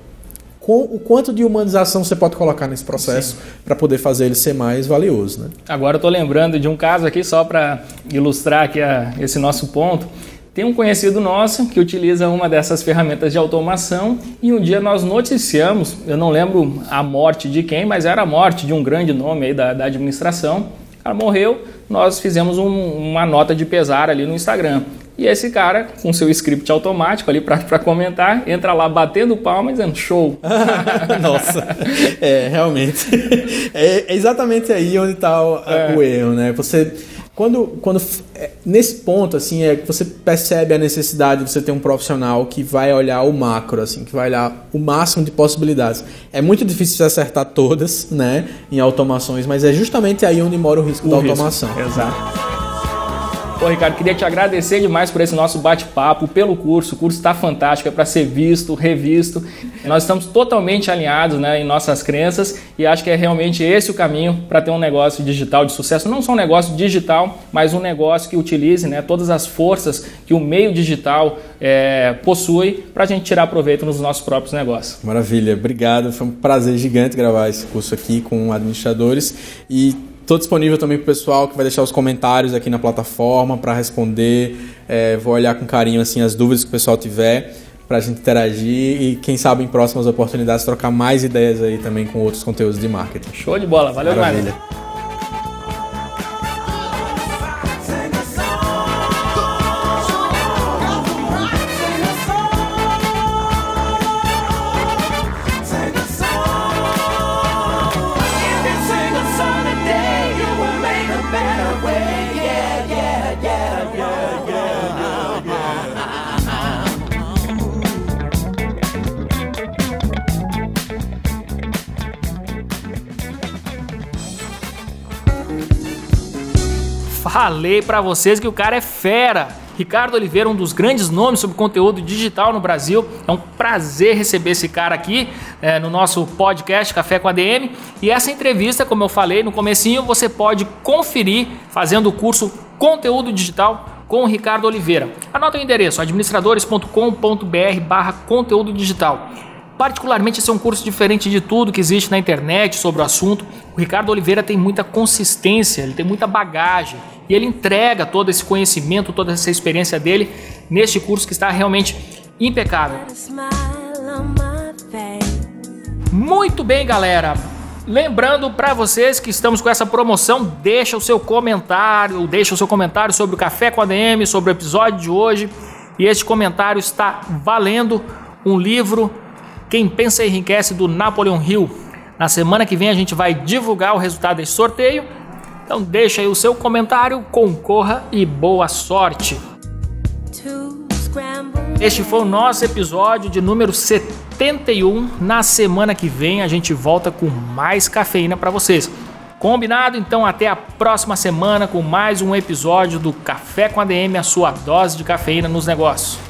o quanto de humanização você pode colocar nesse processo para poder fazer ele ser mais valioso. Né? Agora eu estou lembrando de um caso aqui, só para ilustrar aqui a, esse nosso ponto. Tem um conhecido nosso que utiliza uma dessas ferramentas de automação e um dia nós noticiamos, eu não lembro a morte de quem, mas era a morte de um grande nome aí da, da administração. O cara morreu, nós fizemos um, uma nota de pesar ali no Instagram. E esse cara, com seu script automático ali para comentar, entra lá batendo palma dizendo show. Nossa, é, realmente. É, exatamente aí onde está o, é. o erro, né? Você quando, quando é, nesse ponto assim é que você percebe a necessidade de você ter um profissional que vai olhar o macro assim que vai olhar o máximo de possibilidades é muito difícil você acertar todas né em automações mas é justamente aí onde mora o risco o da risco. automação exato Pô, Ricardo, queria te agradecer demais por esse nosso bate-papo, pelo curso. O curso está fantástico, é para ser visto, revisto. Nós estamos totalmente alinhados né, em nossas crenças e acho que é realmente esse o caminho para ter um negócio digital de sucesso. Não só um negócio digital, mas um negócio que utilize né, todas as forças que o meio digital é, possui para a gente tirar proveito nos nossos próprios negócios. Maravilha, obrigado. Foi um prazer gigante gravar esse curso aqui com administradores e Estou disponível também para o pessoal que vai deixar os comentários aqui na plataforma para responder. É, vou olhar com carinho assim as dúvidas que o pessoal tiver para a gente interagir e quem sabe em próximas oportunidades trocar mais ideias aí também com outros conteúdos de marketing. Show de bola, valeu Maravilha. Mário. Falei para vocês que o cara é fera. Ricardo Oliveira, um dos grandes nomes sobre conteúdo digital no Brasil. É um prazer receber esse cara aqui é, no nosso podcast Café com a DM. E essa entrevista, como eu falei no comecinho, você pode conferir fazendo o curso Conteúdo Digital com o Ricardo Oliveira. Anota o endereço administradores.com.br barra conteúdo digital. Particularmente, esse é um curso diferente de tudo que existe na internet sobre o assunto. O Ricardo Oliveira tem muita consistência, ele tem muita bagagem e ele entrega todo esse conhecimento, toda essa experiência dele neste curso que está realmente impecável. Muito bem, galera. Lembrando para vocês que estamos com essa promoção, deixa o seu comentário, deixa o seu comentário sobre o Café com a DM, sobre o episódio de hoje. E este comentário está valendo um livro quem Pensa Enriquece do Napoleon Hill. Na semana que vem a gente vai divulgar o resultado desse sorteio. Então deixa aí o seu comentário, concorra e boa sorte. Este foi o nosso episódio de número 71. Na semana que vem a gente volta com mais cafeína para vocês. Combinado? Então até a próxima semana com mais um episódio do Café com a DM, a sua dose de cafeína nos negócios.